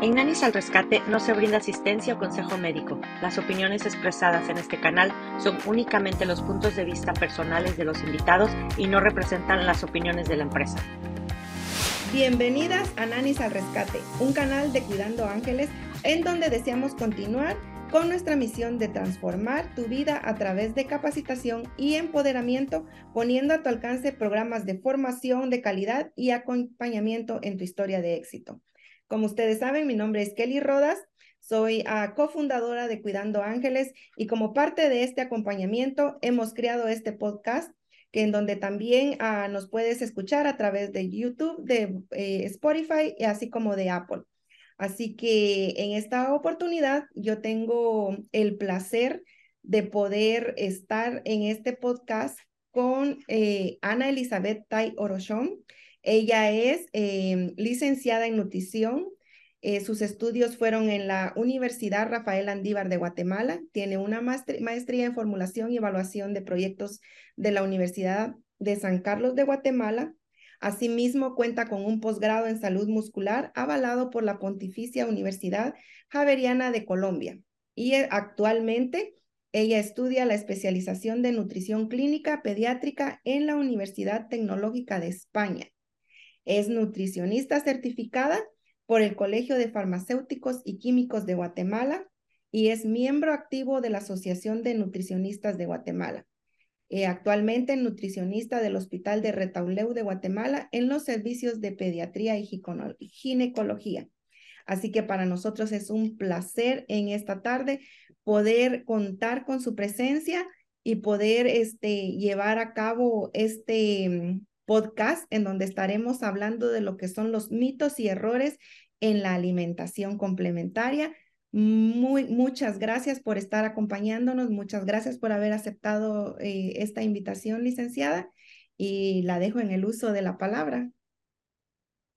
En Nanis al Rescate no se brinda asistencia o consejo médico. Las opiniones expresadas en este canal son únicamente los puntos de vista personales de los invitados y no representan las opiniones de la empresa. Bienvenidas a Nanis al Rescate, un canal de Cuidando Ángeles en donde deseamos continuar con nuestra misión de transformar tu vida a través de capacitación y empoderamiento, poniendo a tu alcance programas de formación de calidad y acompañamiento en tu historia de éxito. Como ustedes saben, mi nombre es Kelly Rodas, soy uh, cofundadora de Cuidando Ángeles y como parte de este acompañamiento hemos creado este podcast que en donde también uh, nos puedes escuchar a través de YouTube, de eh, Spotify y así como de Apple. Así que en esta oportunidad yo tengo el placer de poder estar en este podcast con eh, Ana Elizabeth Tai Orochón. Ella es eh, licenciada en nutrición. Eh, sus estudios fueron en la Universidad Rafael Andívar de Guatemala. Tiene una maestría en formulación y evaluación de proyectos de la Universidad de San Carlos de Guatemala. Asimismo, cuenta con un posgrado en salud muscular avalado por la Pontificia Universidad Javeriana de Colombia. Y eh, actualmente ella estudia la especialización de nutrición clínica pediátrica en la Universidad Tecnológica de España. Es nutricionista certificada por el Colegio de Farmacéuticos y Químicos de Guatemala y es miembro activo de la Asociación de Nutricionistas de Guatemala. Eh, actualmente nutricionista del Hospital de Retauleu de Guatemala en los servicios de pediatría y ginecología. Así que para nosotros es un placer en esta tarde poder contar con su presencia y poder este, llevar a cabo este mm, podcast en donde estaremos hablando de lo que son los mitos y errores en la alimentación complementaria. Muy, muchas gracias por estar acompañándonos, muchas gracias por haber aceptado eh, esta invitación, licenciada, y la dejo en el uso de la palabra.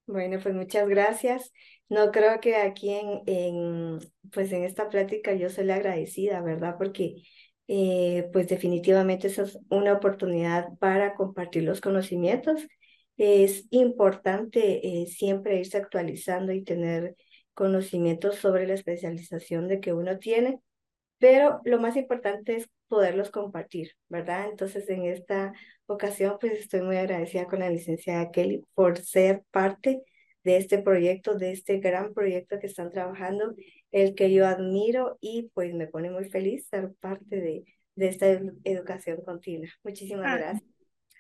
Bueno, pues muchas gracias. No creo que aquí en, en, pues en esta plática yo soy la agradecida, ¿verdad? Porque eh, pues definitivamente esa es una oportunidad para compartir los conocimientos. Es importante eh, siempre irse actualizando y tener conocimientos sobre la especialización de que uno tiene, pero lo más importante es poderlos compartir, ¿verdad? Entonces, en esta ocasión, pues estoy muy agradecida con la licenciada Kelly por ser parte de este proyecto, de este gran proyecto que están trabajando el que yo admiro y pues me pone muy feliz ser parte de, de esta educación continua. Muchísimas ah, gracias.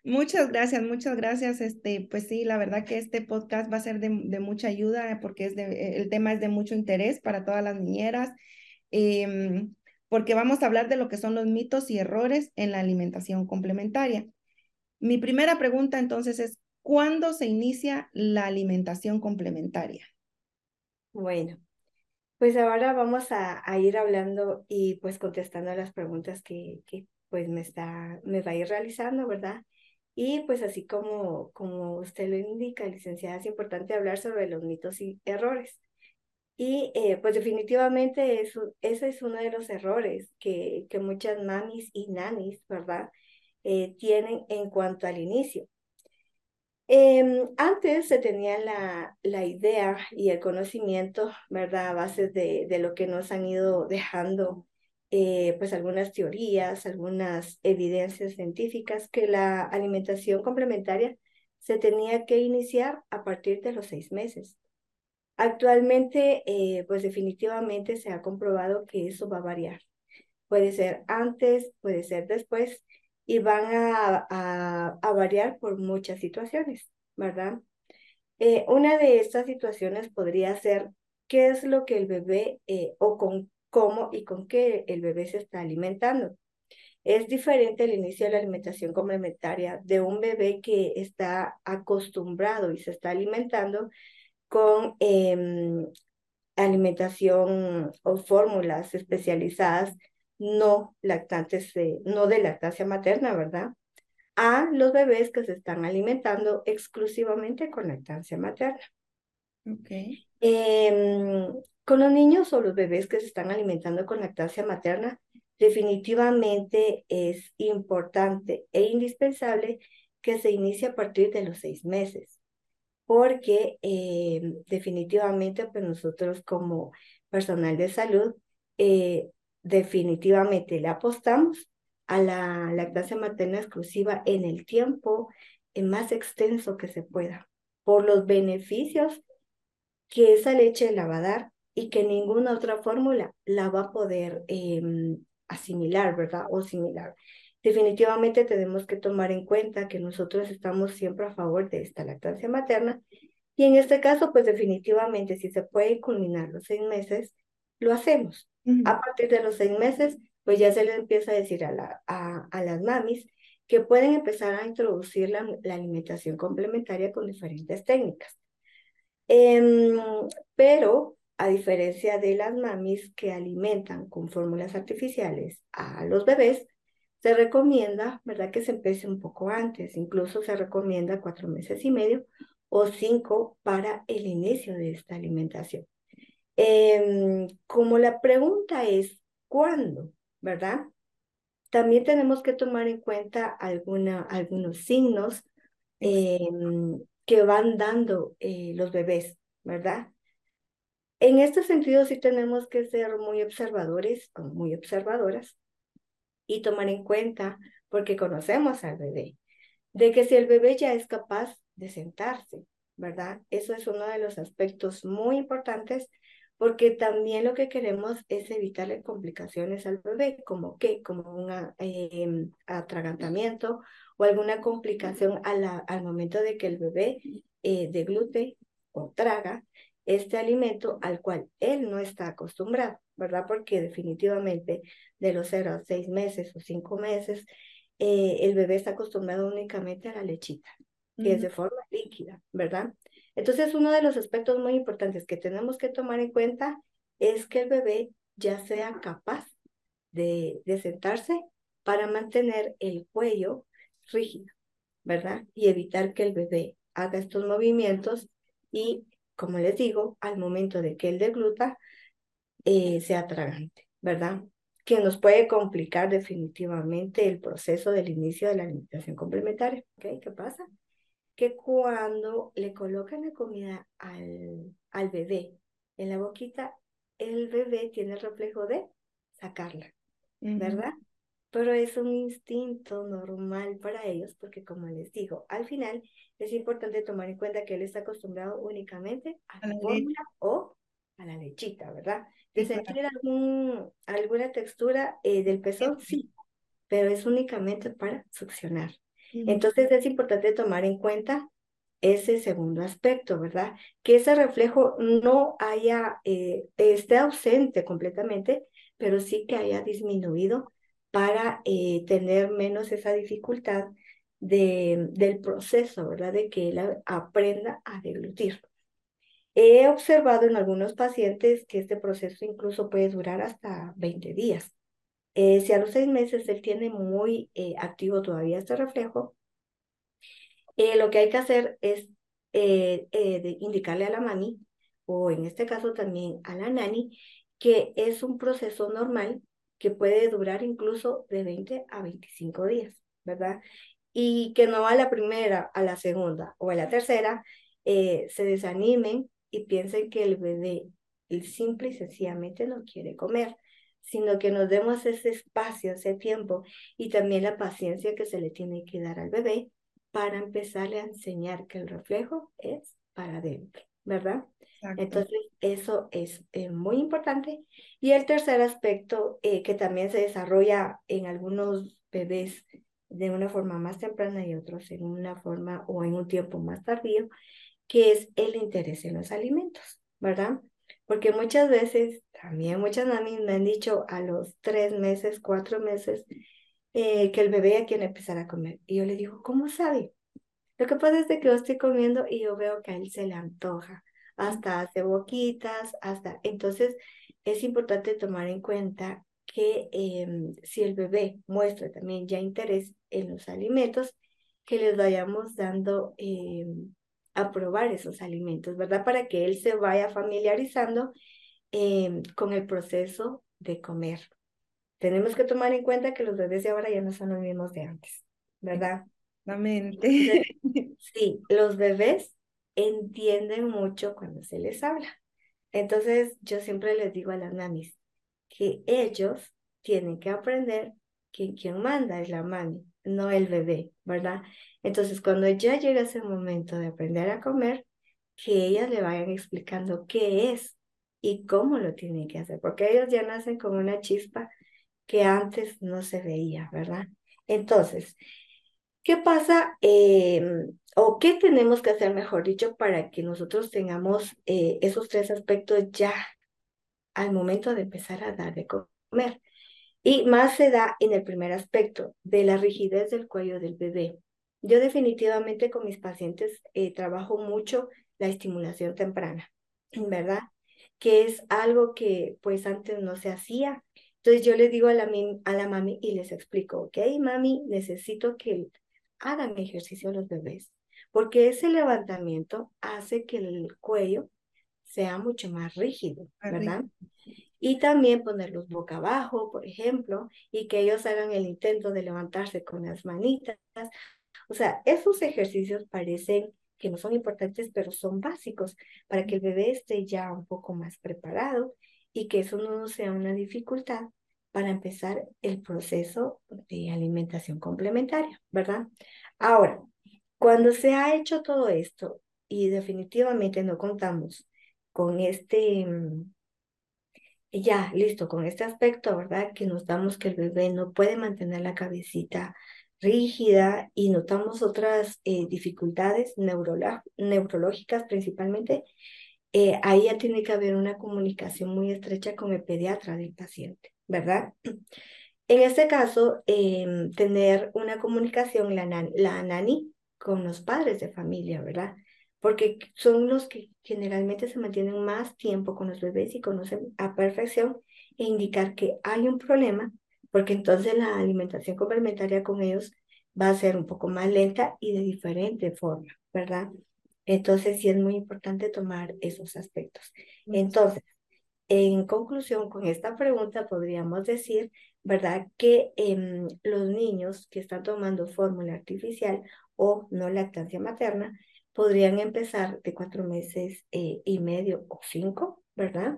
Muchas gracias, muchas gracias. Este, pues sí, la verdad que este podcast va a ser de, de mucha ayuda porque es de, el tema es de mucho interés para todas las niñeras, eh, porque vamos a hablar de lo que son los mitos y errores en la alimentación complementaria. Mi primera pregunta entonces es, ¿cuándo se inicia la alimentación complementaria? Bueno, pues ahora vamos a, ir hablando y pues contestando las preguntas que, que pues me, está, me va a ir realizando, ¿verdad? Y pues así como, como usted lo indica, licenciada, es importante hablar sobre los mitos y errores. Y eh, pues definitivamente eso, ese es uno de los errores que, que muchas mamis y nanis, ¿verdad? Eh, tienen en cuanto al inicio. Em, antes se tenía la, la, idea y el conocimiento, ¿verdad? A base de, de lo que nos han ido dejando, eh, pues algunas teorías, algunas evidencias científicas, que la alimentación complementaria se tenía que iniciar a partir de los seis meses. Actualmente, eh, pues definitivamente se ha comprobado que eso va a variar. Puede ser antes, puede ser después, y van a, a, variar por muchas situaciones, ¿verdad? Eh, una de estas situaciones podría ser qué es lo que el bebé eh, o con cómo y con qué el bebé se está alimentando. Es diferente el inicio de la alimentación complementaria de un bebé que está acostumbrado y se está alimentando con em, alimentación o fórmulas especializadas no lactantes, no de lactancia materna, ¿verdad? A los bebés que se están alimentando exclusivamente con lactancia materna. Okay. Em, con los niños o los bebés que se están alimentando con lactancia materna, definitivamente es importante e indispensable que se inicie a partir de los seis meses. porque eh, definitivamente pues nosotros como personal de salud eh, definitivamente le apostamos a la lactancia materna exclusiva en el tiempo más extenso que se pueda, por los beneficios que esa leche la va a dar y que ninguna otra fórmula la va a poder em, asimilar, ¿verdad? O similar. Definitivamente tenemos que tomar en cuenta que nosotros estamos siempre a favor de esta lactancia materna y en este caso, pues definitivamente si se puede culminar los seis meses, lo hacemos. A partir de los seis meses, pues ya se le empieza a decir a, la, a, a las mamis que pueden empezar a introducir la, la alimentación complementaria con diferentes técnicas. Em, pero a diferencia de las mamis que alimentan con fórmulas artificiales a los bebés, se recomienda, ¿verdad? Que se empiece un poco antes, incluso se recomienda cuatro meses y medio o cinco para el inicio de esta alimentación. Em, como la pregunta es, ¿cuándo? ¿Verdad? También tenemos que tomar en cuenta alguna, algunos signos em, que van dando eh, los bebés, ¿verdad? En este sentido sí tenemos que ser muy observadores muy observadoras y tomar en cuenta, porque conocemos al bebé, de que si el bebé ya es capaz de sentarse, ¿verdad? Eso es uno de los aspectos muy importantes porque también lo que queremos es evitarle complicaciones al bebé, como que, como un em, atragantamiento o alguna complicación al momento de que el bebé eh, deglute o traga este alimento al cual él no está acostumbrado, ¿verdad? Porque definitivamente de los 0 a 6 meses o 5 meses, eh, el bebé está acostumbrado únicamente a la lechita, que es de forma líquida, ¿verdad? Entonces, uno de los aspectos muy importantes que tenemos que tomar en cuenta es que el bebé ya sea capaz de, sentarse para mantener el cuello rígido, ¿verdad? Y evitar que el bebé haga estos movimientos y, como les digo, al momento de que él degluta, eh, sea tragante, ¿verdad? Que nos puede complicar definitivamente el proceso del inicio de la alimentación complementaria. ¿Ok? ¿Qué pasa? Que cuando le colocan la comida al, al bebé en la boquita, el bebé tiene el reflejo de sacarla, ¿verdad? Pero es un instinto normal para ellos porque, como les digo, al final es importante tomar en cuenta que él está acostumbrado únicamente a, la fórmula o a la lechita, ¿verdad? De sentir algún, alguna textura eh, del pezón, sí, pero es únicamente para succionar. Entonces es importante tomar en cuenta ese segundo aspecto, ¿verdad? Que ese reflejo no haya, eh, esté ausente completamente, pero sí que haya disminuido para eh, tener menos esa dificultad de, del proceso, ¿verdad? De que él aprenda a deglutir. He observado en algunos pacientes que este proceso incluso puede durar hasta 20 días. Eh, si a los seis meses él tiene muy eh, activo todavía este reflejo, eh, lo que hay que hacer es indicarle a la mami, o en este caso también a la nani, que es un proceso normal que puede durar incluso de 20 a 25 días, ¿verdad? Y que no a la primera, a la segunda o a la tercera se desanimen y piensen que el bebé simple y sencillamente no quiere comer sino que nos demos ese espacio, ese tiempo y también la paciencia que se le tiene que dar al bebé para empezarle a enseñar que el reflejo es para adentro, ¿verdad? Entonces, eso es eh, muy importante. Y el tercer aspecto eh, que también se desarrolla en algunos bebés de una forma más temprana y otros en una forma o en un tiempo más tardío, que es el interés en los alimentos, ¿verdad? Porque muchas veces, también muchas mami me han dicho a los tres meses, cuatro meses, eh, que el bebé ya quiere empezar a comer. Y yo le digo, ¿cómo sabe? Lo que pasa es que yo estoy comiendo y yo veo que a él se le antoja. Hasta hace boquitas, hasta... Entonces, es importante tomar en cuenta que em, si el bebé muestra también ya interés en los alimentos, que les vayamos dando em, a probar esos alimentos, ¿verdad? Para que él se vaya familiarizando em, con el proceso de comer. Tenemos que tomar en cuenta que los bebés de ahora ya no son los mismos de antes, ¿verdad? Exactamente. sí, los bebés entienden mucho cuando se les habla. Entonces, yo siempre les digo a las mamis que ellos tienen que aprender que quien manda es la mami, no el bebé, ¿verdad? Entonces, cuando ya llega ese momento de aprender a comer, que ellas le vayan explicando qué es y cómo lo tienen que hacer, porque ellos ya nacen con una chispa que antes no se veía, ¿verdad? Entonces, ¿qué pasa em, o qué tenemos que hacer, mejor dicho, para que nosotros tengamos eh, esos tres aspectos ya al momento de empezar a dar de comer? Y más se da en el primer aspecto, de la rigidez del cuello del bebé. Yo definitivamente con mis pacientes eh, trabajo mucho la estimulación temprana, ¿verdad? Que es algo que pues antes no se hacía. Entonces yo les digo a la, a la mami y les explico, ok, mami, necesito que hagan ejercicio los bebés, porque ese levantamiento hace que el cuello sea mucho más rígido, ¿verdad? Y también ponerlos boca abajo, por ejemplo, y que ellos hagan el intento de levantarse con las manitas. O sea, esos ejercicios parecen que no son importantes, pero son básicos para que el bebé esté ya un poco más preparado y que eso no sea una dificultad para empezar el proceso de alimentación complementaria, ¿verdad? Ahora, cuando se ha hecho todo esto y definitivamente no contamos con este mm, ya, listo, con este aspecto, ¿verdad? Que notamos que el bebé no puede mantener la cabecita rígida y notamos otras eh, dificultades neurológicas principalmente, eh, ahí ya tiene que haber una comunicación muy estrecha con el pediatra del paciente, ¿verdad? En este caso, em, tener una comunicación, la, la nani, con los padres de familia, ¿verdad? Porque son los que generalmente se mantienen más tiempo con los bebés y conocen a perfección e indicar que hay un problema, porque entonces la alimentación complementaria con ellos va a ser un poco más lenta y de diferente forma, ¿verdad? Entonces sí es muy importante tomar esos aspectos. Entonces, en conclusión, con esta pregunta podríamos decir, ¿verdad? Que em, los niños que están tomando fórmula artificial o no lactancia materna podrían empezar de cuatro meses eh, y medio o cinco, ¿verdad?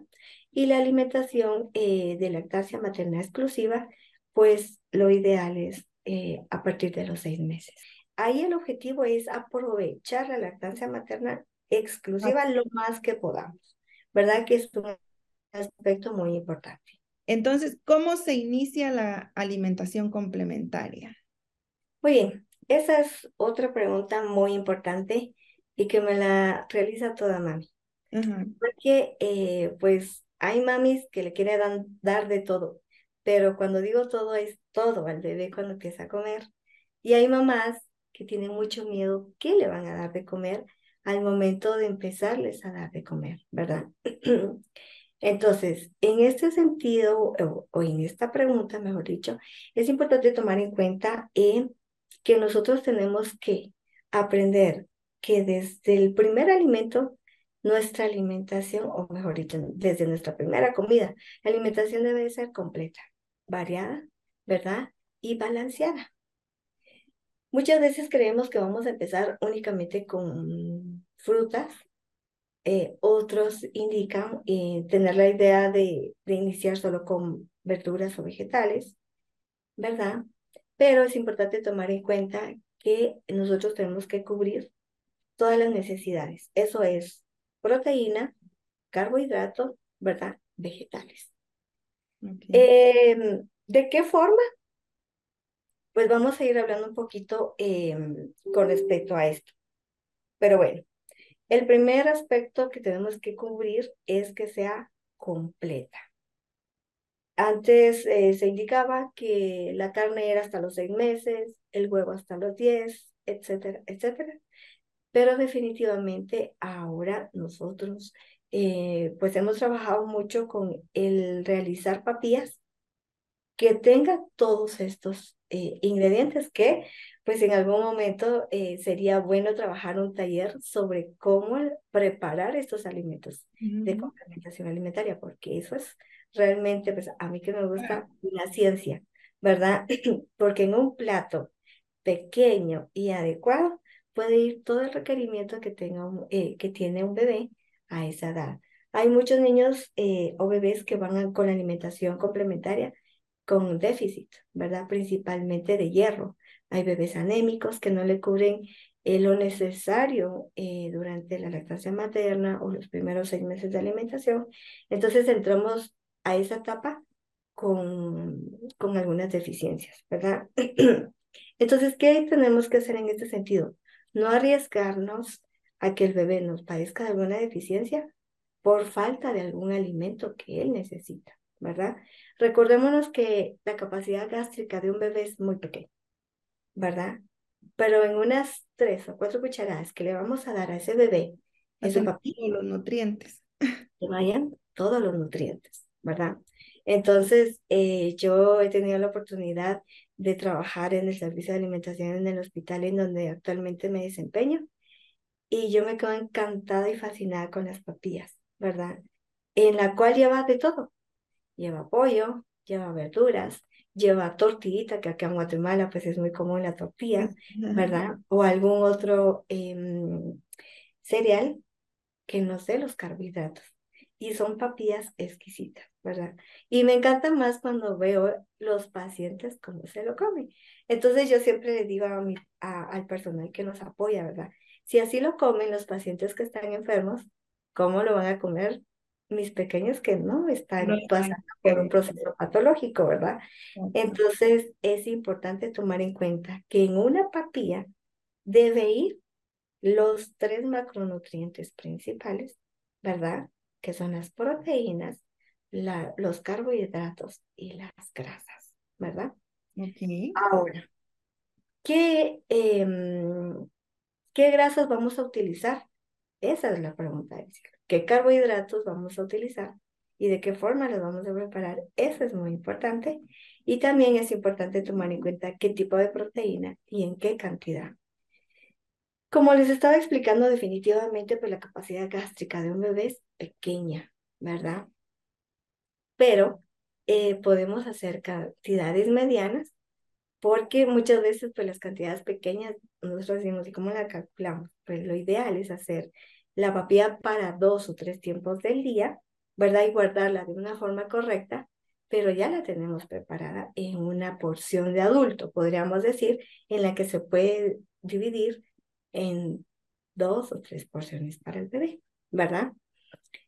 Y la alimentación eh, de lactancia materna exclusiva, pues lo ideal es eh, a partir de los seis meses. Ahí el objetivo es aprovechar la lactancia materna exclusiva lo más que podamos, ¿verdad? Que es un aspecto muy importante. Entonces, ¿cómo se inicia la alimentación complementaria? Muy bien, esa es otra pregunta muy importante y que me la realiza toda mami. Porque eh, pues hay mamis que le quieren dar de todo, pero cuando digo todo es todo al bebé cuando empieza a comer. Y hay mamás que tienen mucho miedo qué le van a dar de comer al momento de empezarles a dar de comer, ¿verdad? Entonces, en este sentido, o, en esta pregunta, mejor dicho, es importante tomar en cuenta eh, que nosotros tenemos que aprender que desde el primer alimento, nuestra alimentación, o mejor dicho, desde nuestra primera comida, la alimentación debe ser completa, variada, ¿verdad? Y balanceada. Muchas veces creemos que vamos a empezar únicamente con frutas. Eh, otros indican eh, tener la idea de, de iniciar solo con verduras o vegetales, ¿verdad? Pero es importante tomar en cuenta que nosotros tenemos que cubrir todas las necesidades. Eso es proteína, carbohidratos, ¿verdad? Vegetales. Em, ¿De qué forma? Pues vamos a ir hablando un poquito em, con respecto a esto. Pero bueno, el primer aspecto que tenemos que cubrir es que sea completa. Antes eh, se indicaba que la carne era hasta los seis meses, el huevo hasta los diez, etcétera, etcétera pero definitivamente ahora nosotros eh, pues hemos trabajado mucho con el realizar papillas que tengan todos estos eh, ingredientes que pues en algún momento eh, sería bueno trabajar un taller sobre cómo preparar estos alimentos de complementación alimentaria, porque eso es realmente, pues a mí que me gusta la ciencia, ¿verdad? porque en un plato pequeño y adecuado puede ir todo el requerimiento que, tenga eh, que tiene un bebé a esa edad. Hay muchos niños eh, o bebés que van con alimentación complementaria con déficit, ¿verdad? Principalmente de hierro. Hay bebés anémicos que no le cubren eh, lo necesario durante la lactancia materna o los primeros seis meses de alimentación. Entonces entramos a esa etapa con, con algunas deficiencias, ¿verdad? Entonces, ¿qué tenemos que hacer en este sentido? No arriesgarnos a que el bebé nos padezca de alguna deficiencia por falta de algún alimento que él necesita, ¿verdad? Recordémonos que la capacidad gástrica de un bebé es muy pequeña, ¿verdad? Pero en unas tres o cuatro cucharadas que le vamos a dar a ese bebé, en su papilla, los nutrientes. Que vayan todos los nutrientes, ¿verdad? Entonces, eh, yo he tenido la oportunidad de trabajar en el servicio de alimentación en el hospital en donde actualmente me desempeño y yo me quedo encantada y fascinada con las papillas, ¿verdad? En la cual lleva de todo. Lleva pollo, lleva verduras, lleva tortillita, que acá en Guatemala pues es muy común la tortilla, ¿verdad? O algún otro em, cereal que no sé los carbohidratos. Y son papillas exquisitas. ¿verdad? Y me encanta más cuando veo los pacientes cómo se lo comen. Entonces yo siempre le digo a mi, al personal que nos apoya, ¿verdad? Si así lo comen los pacientes que están enfermos, ¿cómo lo van a comer mis pequeños que no están pasando por un proceso patológico, ¿verdad? Entonces es importante tomar en cuenta que en una papilla debe ir los tres macronutrientes principales, ¿verdad? Que son las proteínas, los carbohidratos y las grasas, ¿verdad? Ahora, ¿qué, em, ¿qué grasas vamos a utilizar? Esa es la pregunta. ¿Qué carbohidratos vamos a utilizar? ¿Y de qué forma los vamos a preparar? Eso es muy importante. Y también es importante tomar en cuenta qué tipo de proteína y en qué cantidad. Como les estaba explicando, definitivamente pues la capacidad gástrica de un bebé es pequeña, ¿verdad? pero eh, podemos hacer cantidades medianas porque muchas veces pues las cantidades pequeñas nosotros decimos, ¿y cómo la calculamos? Pues lo ideal es hacer la papilla para dos o tres tiempos del día, ¿verdad? Y guardarla de una forma correcta, pero ya la tenemos preparada en una porción de adulto, podríamos decir, en la que se puede dividir en dos o tres porciones para el bebé, ¿verdad?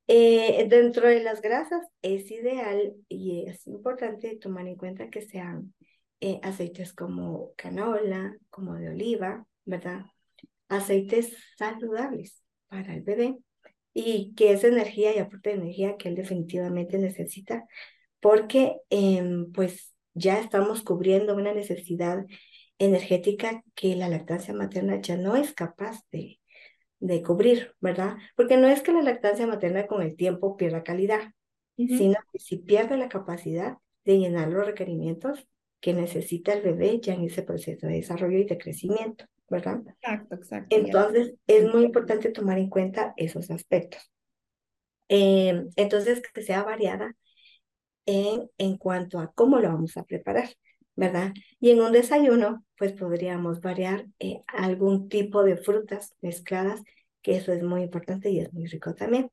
Eh, dentro de las grasas es ideal y es importante tomar en cuenta que sean eh, aceites como canola, como de oliva, ¿verdad? Aceites saludables para el bebé y que es energía y aporte de energía que él definitivamente necesita porque em, pues ya estamos cubriendo una necesidad energética que la lactancia materna ya no es capaz de, de cubrir, ¿verdad? Porque no es que la lactancia materna con el tiempo pierda calidad, sino que si pierde la capacidad de llenar los requerimientos que necesita el bebé ya en ese proceso de desarrollo y de crecimiento, ¿verdad? Exacto, exacto. Entonces, es muy importante tomar en cuenta esos aspectos. Em, entonces, que sea variada en, en cuanto a cómo lo vamos a preparar. ¿Verdad? Y en un desayuno, pues podríamos variar eh, algún tipo de frutas mezcladas, que eso es muy importante y es muy rico también.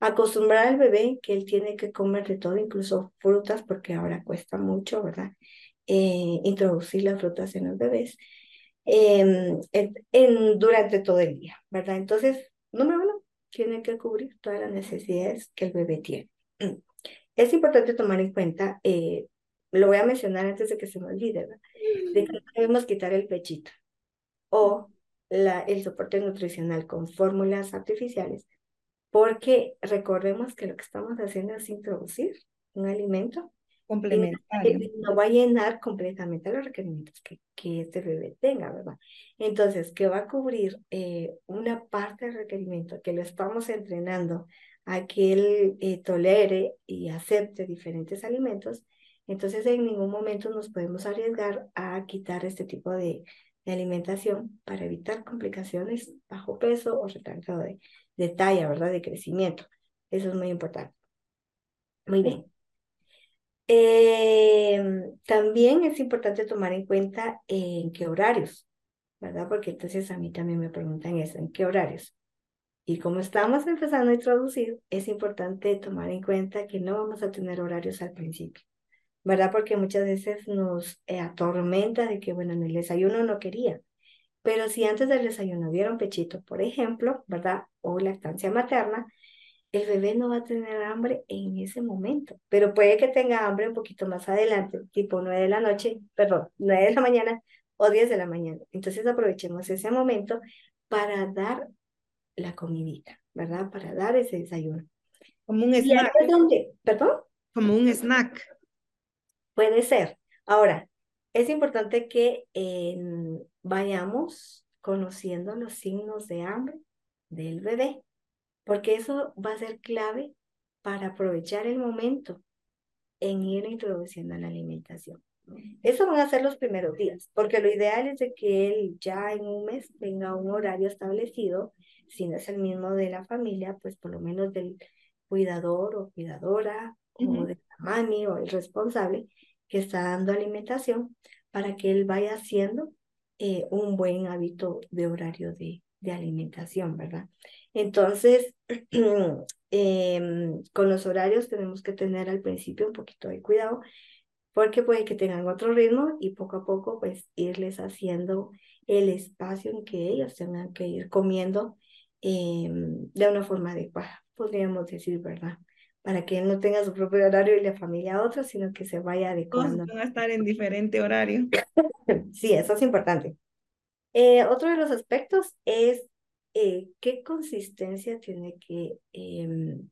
Acostumbrar al bebé que él tiene que comer de todo, incluso frutas, porque ahora cuesta mucho, ¿verdad? Eh, introducir las frutas en los bebés em, en, durante todo el día, ¿verdad? Entonces, número uno, tiene que cubrir todas las necesidades que el bebé tiene. Es importante tomar en cuenta eh, lo voy a mencionar antes de que se me olvide, ¿verdad? de que debemos quitar el pechito o la, el soporte nutricional con fórmulas artificiales, porque recordemos que lo que estamos haciendo es introducir un alimento complementario. Que no va a llenar completamente los requerimientos que, que este bebé tenga, ¿verdad? Entonces, que va a cubrir eh, una parte del requerimiento, que lo estamos entrenando a que él eh, tolere y acepte diferentes alimentos, entonces, en ningún momento nos podemos arriesgar a quitar este tipo de, alimentación para evitar complicaciones bajo peso o retraso de, de, talla, ¿verdad? De crecimiento. Eso es muy importante. Muy bien. Em, también es importante tomar en cuenta en qué horarios, ¿verdad? Porque entonces a mí también me preguntan eso, ¿en qué horarios? Y como estamos empezando a introducir, es importante tomar en cuenta que no vamos a tener horarios al principio, ¿verdad? Porque muchas veces nos eh, atormenta de que, bueno, en el desayuno no quería, pero si antes del desayuno dieron pechito, por ejemplo, ¿verdad? O lactancia materna, el bebé no va a tener hambre en ese momento, pero puede que tenga hambre un poquito más adelante, tipo 9 de la noche, perdón, 9 de la mañana o 10 de la mañana. Entonces aprovechemos ese momento para dar la comidita, ¿verdad? Para dar ese desayuno. Como un snack. ¿Perdón? Como un snack. Puede ser. Ahora, es importante que vayamos conociendo los signos de hambre del bebé, porque eso va a ser clave para aprovechar el momento en ir introduciendo la alimentación. Eso van a ser los primeros días, porque lo ideal es de que él ya en un mes tenga un horario establecido, si no es el mismo de la familia, pues por lo menos del cuidador o cuidadora, o de la mami o el responsable que está dando alimentación, para que él vaya haciendo eh, un buen hábito de horario de, de alimentación, ¿verdad? Entonces, em, con los horarios tenemos que tener al principio un poquito de cuidado porque puede que tengan otro ritmo y poco a poco pues irles haciendo el espacio en que ellos tengan que ir comiendo em, de una forma adecuada, podríamos decir, ¿verdad? Para que él no tenga su propio horario y la familia otro, sino que se vaya adecuando. van a estar en diferente horario. sí, eso es importante. Eh, otro de los aspectos es eh, qué consistencia tiene que em,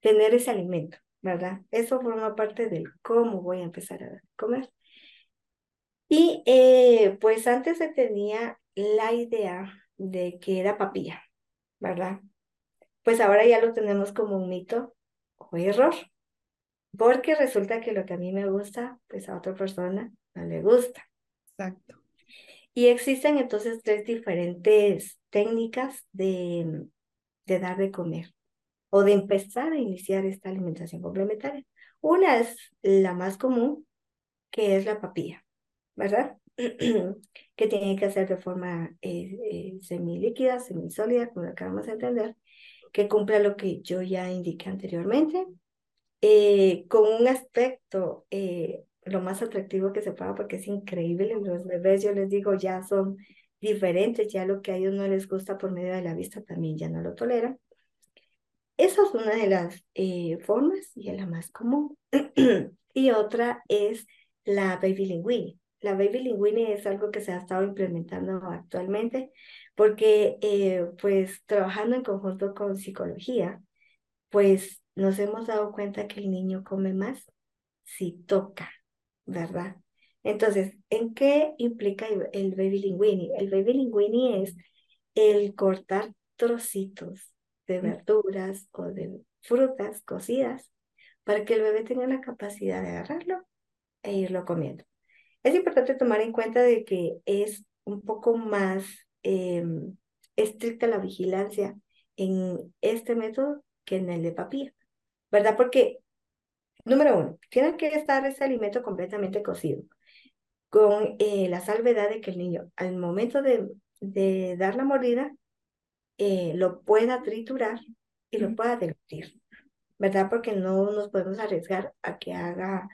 tener ese alimento. ¿verdad? Eso forma parte del cómo voy a empezar a comer. Y eh, pues antes se tenía la idea de que era papilla, ¿verdad? Pues ahora ya lo tenemos como un mito o error, porque resulta que lo que a mí me gusta, pues a otra persona no le gusta. Exacto. Y existen entonces tres diferentes técnicas de, de dar de comer o de empezar a iniciar esta alimentación complementaria. Una es la más común, que es la papilla, ¿verdad? que tiene que hacer de forma eh, eh, semilíquida, semisólida, como lo acabamos de entender, que cumpla lo que yo ya indiqué anteriormente, eh, con un aspecto eh, lo más atractivo que se pueda, porque es increíble, los bebés, yo les digo, ya son diferentes, ya lo que a ellos no les gusta por medio de la vista también ya no lo toleran. Esa es una de las eh, formas y es la más común. y otra es la baby linguini. La baby linguini es algo que se ha estado implementando actualmente porque eh, pues trabajando en conjunto con psicología, pues nos hemos dado cuenta que el niño come más si toca, ¿verdad? Entonces, ¿en qué implica el baby linguini? El baby linguini es el cortar trocitos de verduras o de frutas cocidas para que el bebé tenga la capacidad de agarrarlo e irlo comiendo. Es importante tomar en cuenta de que es un poco más em, estricta la vigilancia en este método que en el de papilla, ¿verdad? Porque, número uno, tiene que estar ese alimento completamente cocido, con eh, la salvedad de que el niño al momento de, de dar la mordida eh, lo pueda triturar y lo pueda deglutir, ¿verdad? Porque no nos podemos arriesgar a que haga,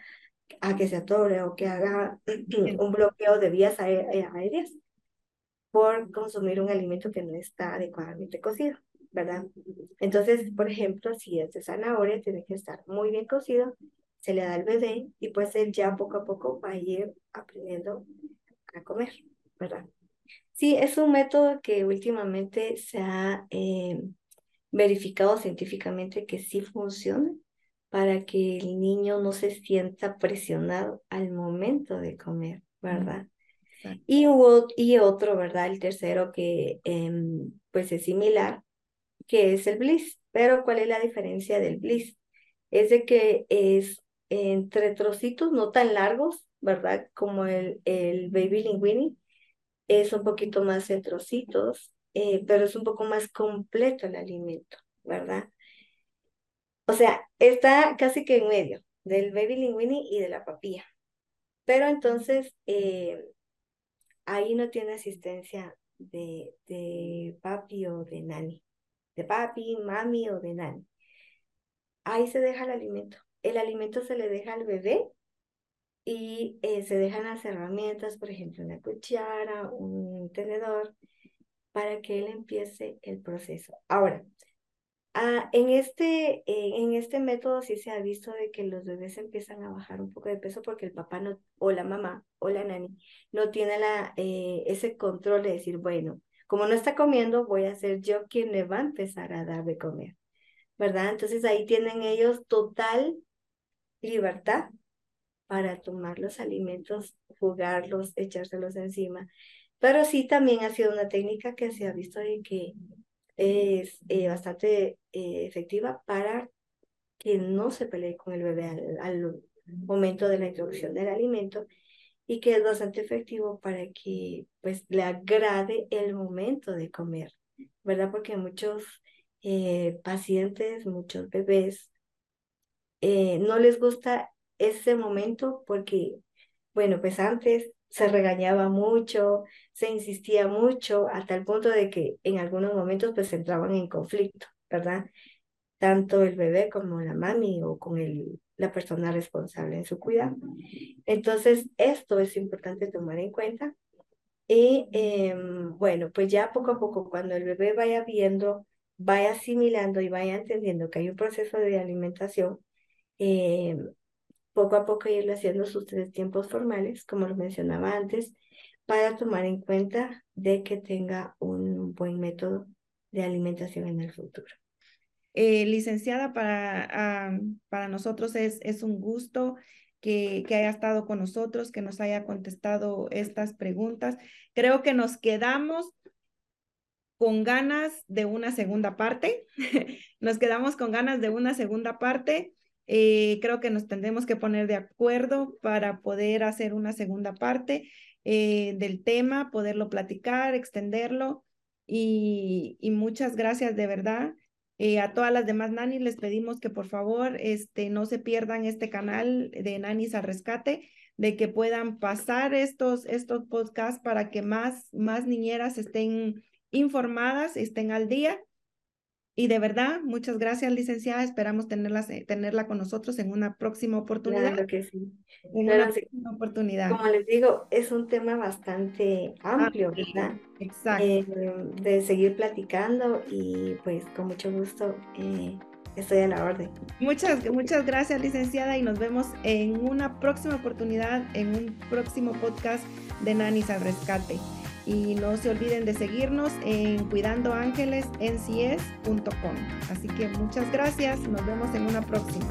a que se atore o que haga un bloqueo de vías eh, aéreas por consumir un alimento que no está adecuadamente cocido, ¿verdad? Entonces, por ejemplo, si es de zanahoria, tiene que estar muy bien cocido, se le da al bebé y pues él ya poco a poco va a ir aprendiendo a comer, ¿verdad? Sí, es un método que últimamente se ha eh, verificado científicamente que sí funciona para que el niño no se sienta presionado al momento de comer, ¿verdad? Y, y otro, ¿verdad? El tercero que em, pues es similar, que es el bliss. Pero ¿cuál es la diferencia del bliss? Es de que es entre trocitos no tan largos, ¿verdad? Como el, el baby linguini, es un poquito más en trocitos, eh, pero es un poco más completo el alimento, ¿verdad? O sea, está casi que en medio del baby linguini y de la papilla. Pero entonces, eh, ahí no tiene asistencia de, de papi o de nani, de papi, mami o de nani. Ahí se deja el alimento. El alimento se le deja al bebé y eh, se dejan las herramientas, por ejemplo, una cuchara, un tenedor, para que él empiece el proceso. Ahora, ah, en, este, en este método sí se ha visto de que los bebés empiezan a bajar un poco de peso porque el papá no, o la mamá o la nani no tiene la, eh, ese control de decir, bueno, como no está comiendo, voy a ser yo quien le va a empezar a dar de comer, ¿verdad? Entonces ahí tienen ellos total libertad para tomar los alimentos, jugarlos, echárselos encima. Pero sí también ha sido una técnica que se ha visto y que es eh, bastante eh, efectiva para que no se pelee con el bebé al, momento de la introducción del alimento y que es bastante efectivo para que pues le agrade el momento de comer, ¿verdad? Porque muchos eh, pacientes, muchos bebés, no les gusta ese momento porque, bueno, pues antes se regañaba mucho, se insistía mucho, hasta el punto de que en algunos momentos pues entraban en conflicto, ¿verdad? Tanto el bebé como la mami o con el, la persona responsable en su cuidado. Entonces, esto es importante tomar en cuenta. Y em, bueno, pues ya poco a poco, cuando el bebé vaya viendo, vaya asimilando y vaya entendiendo que hay un proceso de alimentación, eh, poco a poco irle haciendo sus tres tiempos formales, como lo mencionaba antes, para tomar en cuenta de que tenga un buen método de alimentación en el futuro. Eh, licenciada, para, para nosotros es, es un gusto que, que, haya estado con nosotros, que nos haya contestado estas preguntas. Creo que nos quedamos con ganas de una segunda parte. nos quedamos con ganas de una segunda parte. Eh, creo que nos tendremos que poner de acuerdo para poder hacer una segunda parte eh, del tema, poderlo platicar, extenderlo. Y, muchas gracias de verdad. Eh, a todas las demás nanis les pedimos que por favor este, no se pierdan este canal de Nanis al Rescate, de que puedan pasar estos, estos podcasts para que más, más niñeras estén informadas, estén al día y de verdad, muchas gracias, licenciada. Esperamos tenerla, tenerla con nosotros en una próxima oportunidad. Claro que sí. En una próxima oportunidad. Como les digo, es un tema bastante amplio, ¿verdad? Exacto. Eh, de seguir platicando y pues con mucho gusto eh, estoy a la orden. Muchas, muchas gracias, licenciada, y nos vemos en una próxima oportunidad, en un próximo podcast de Nanis al Rescate. Y no se olviden de seguirnos en cuidandoángelesncs.com. Así que muchas gracias, nos vemos en una próxima.